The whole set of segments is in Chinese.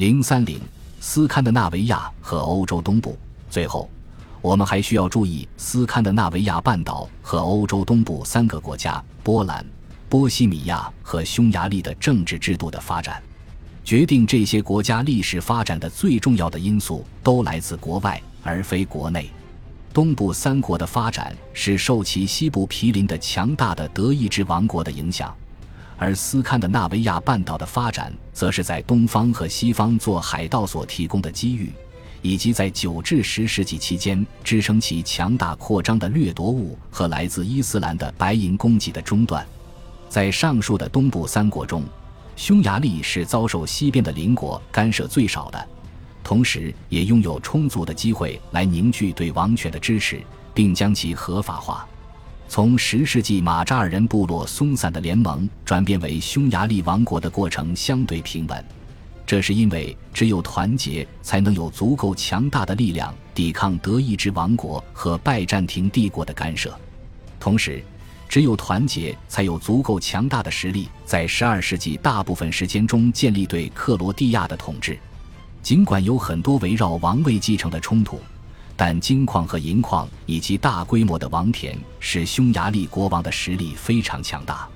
零三零斯堪的纳维亚和欧洲东部。最后，我们还需要注意斯堪的纳维亚半岛和欧洲东部三个国家——波兰、波西米亚和匈牙利的政治制度的发展。决定这些国家历史发展的最重要的因素都来自国外，而非国内。东部三国的发展是受其西部毗邻的强大的德意志王国的影响，而斯堪的纳维亚半岛的发展则是在东方和西方做海盗所提供的机遇，以及在九至十世纪期间支撑其强大扩张的掠夺物和来自伊斯兰的白银供给的中断。在上述的东部三国中，匈牙利是遭受西边的邻国干涉最少的。同时，也拥有充足的机会来凝聚对王权的支持，并将其合法化。从十世纪马扎尔人部落松散的联盟转变为匈牙利王国的过程相对平稳，这是因为只有团结才能有足够强大的力量抵抗德意志王国和拜占庭帝国的干涉。同时，只有团结才有足够强大的实力，在十二世纪大部分时间中建立对克罗地亚的统治。尽管有很多围绕王位继承的冲突，但金矿和银矿以及大规模的王田使匈牙利国王的实力非常强大。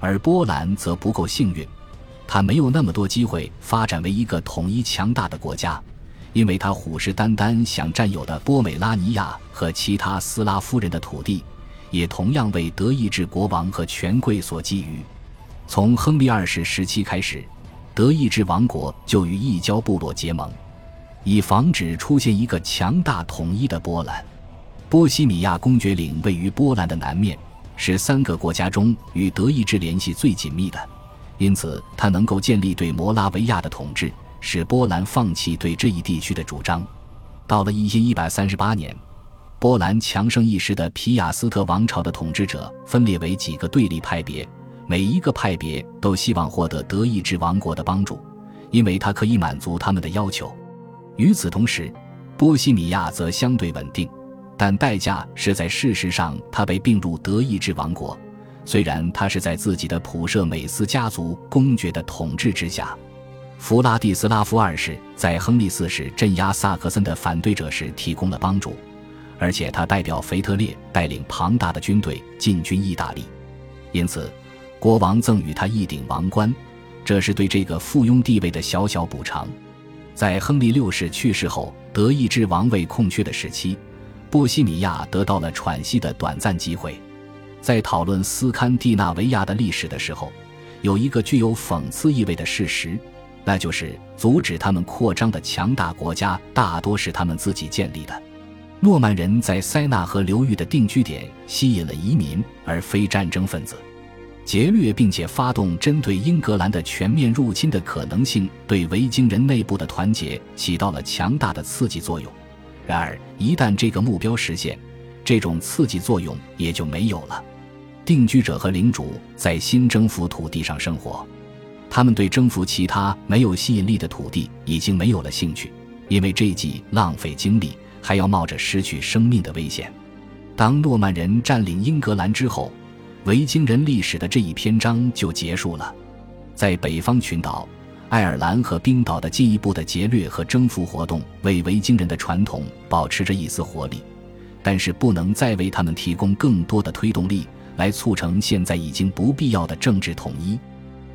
而波兰则不够幸运，他没有那么多机会发展为一个统一强大的国家，因为他虎视眈眈想占有的波美拉尼亚和其他斯拉夫人的土地，也同样为德意志国王和权贵所觊觎。从亨利二世时期开始。德意志王国就与异教部落结盟，以防止出现一个强大统一的波兰。波西米亚公爵领位于波兰的南面，是三个国家中与德意志联系最紧密的，因此它能够建立对摩拉维亚的统治，使波兰放弃对这一地区的主张。到了一千一百三十八年，波兰强盛一时的皮亚斯特王朝的统治者分裂为几个对立派别。每一个派别都希望获得德意志王国的帮助，因为它可以满足他们的要求。与此同时，波西米亚则相对稳定，但代价是在事实上他被并入德意志王国。虽然他是在自己的普舍美斯家族公爵的统治之下。弗拉蒂斯拉夫二世在亨利四世镇压萨克森的反对者时提供了帮助，而且他代表腓特烈带领庞大的军队进军意大利，因此。国王赠予他一顶王冠，这是对这个附庸地位的小小补偿。在亨利六世去世后，德意志王位空缺的时期，波西米亚得到了喘息的短暂机会。在讨论斯堪的纳维亚的历史的时候，有一个具有讽刺意味的事实，那就是阻止他们扩张的强大国家大多是他们自己建立的。诺曼人在塞纳河流域的定居点吸引了移民，而非战争分子。劫掠并且发动针对英格兰的全面入侵的可能性，对维京人内部的团结起到了强大的刺激作用。然而，一旦这个目标实现，这种刺激作用也就没有了。定居者和领主在新征服土地上生活，他们对征服其他没有吸引力的土地已经没有了兴趣，因为这既浪费精力，还要冒着失去生命的危险。当诺曼人占领英格兰之后。维京人历史的这一篇章就结束了，在北方群岛、爱尔兰和冰岛的进一步的劫掠和征服活动，为维京人的传统保持着一丝活力，但是不能再为他们提供更多的推动力，来促成现在已经不必要的政治统一。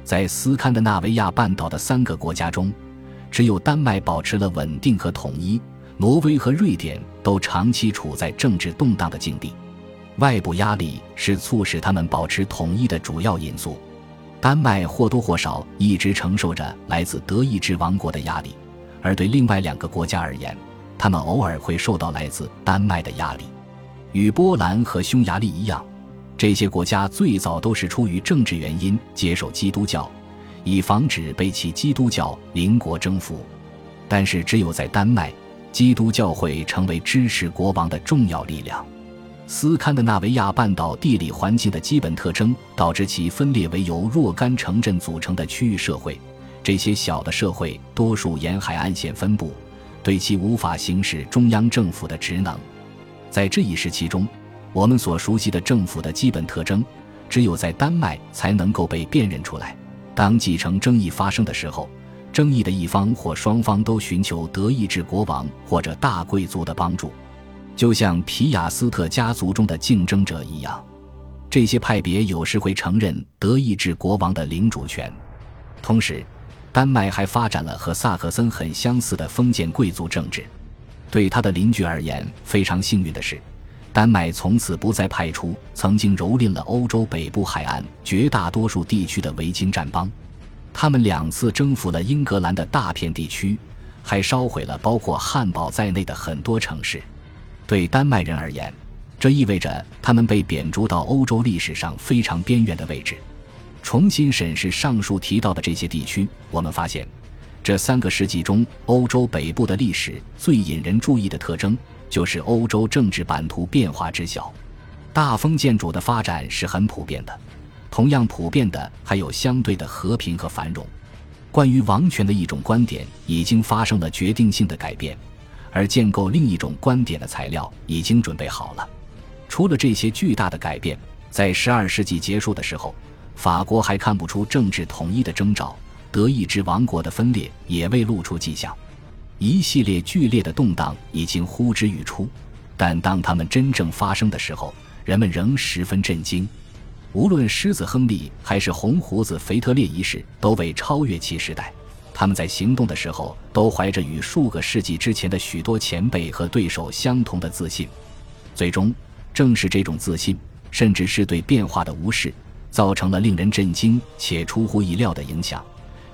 在斯堪的纳维亚半岛的三个国家中，只有丹麦保持了稳定和统一，挪威和瑞典都长期处在政治动荡的境地。外部压力是促使他们保持统一的主要因素。丹麦或多或少一直承受着来自德意志王国的压力，而对另外两个国家而言，他们偶尔会受到来自丹麦的压力。与波兰和匈牙利一样，这些国家最早都是出于政治原因接受基督教，以防止被其基督教邻国征服。但是，只有在丹麦，基督教会成为支持国王的重要力量。斯堪的纳维亚半岛地理环境的基本特征导致其分裂为由若干城镇组成的区域社会。这些小的社会多数沿海岸线分布，对其无法行使中央政府的职能。在这一时期中，我们所熟悉的政府的基本特征，只有在丹麦才能够被辨认出来。当继承争议发生的时候，争议的一方或双方都寻求德意志国王或者大贵族的帮助，就像皮亚斯特家族中的竞争者一样。这些派别有时会承认德意志国王的领主权。同时，丹麦还发展了和萨克森很相似的封建贵族政治。对他的邻居而言，非常幸运的是，丹麦从此不再派出曾经蹂躏了欧洲北部海岸绝大多数地区的维京战邦。他们两次征服了英格兰的大片地区，还烧毁了包括汉堡在内的很多城市。对丹麦人而言，这意味着他们被贬逐到欧洲历史上非常边缘的位置。重新审视上述提到的这些地区，我们发现，这三个世纪中欧洲北部的历史最引人注意的特征，就是欧洲政治版图变化之小。大封建主的发展是很普遍的。同样普遍的还有相对的和平和繁荣。关于王权的一种观点已经发生了决定性的改变，而建构另一种观点的材料已经准备好了。除了这些巨大的改变，在十二世纪结束的时候，法国还看不出政治统一的征兆，德意志王国的分裂也未露出迹象。一系列剧烈的动荡已经呼之欲出，但当它们真正发生的时候，人们仍十分震惊。无论狮子亨利还是红胡子腓特烈一世，都未超越其时代。他们在行动的时候，都怀着与数个世纪之前的许多前辈和对手相同的自信。最终，正是这种自信，甚至是对变化的无视，造成了令人震惊且出乎意料的影响。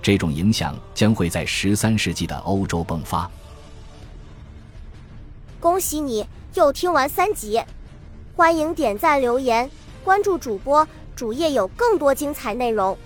这种影响将会在十三世纪的欧洲迸发。恭喜你又听完三集，欢迎点赞留言。关注主播，主页有更多精彩内容。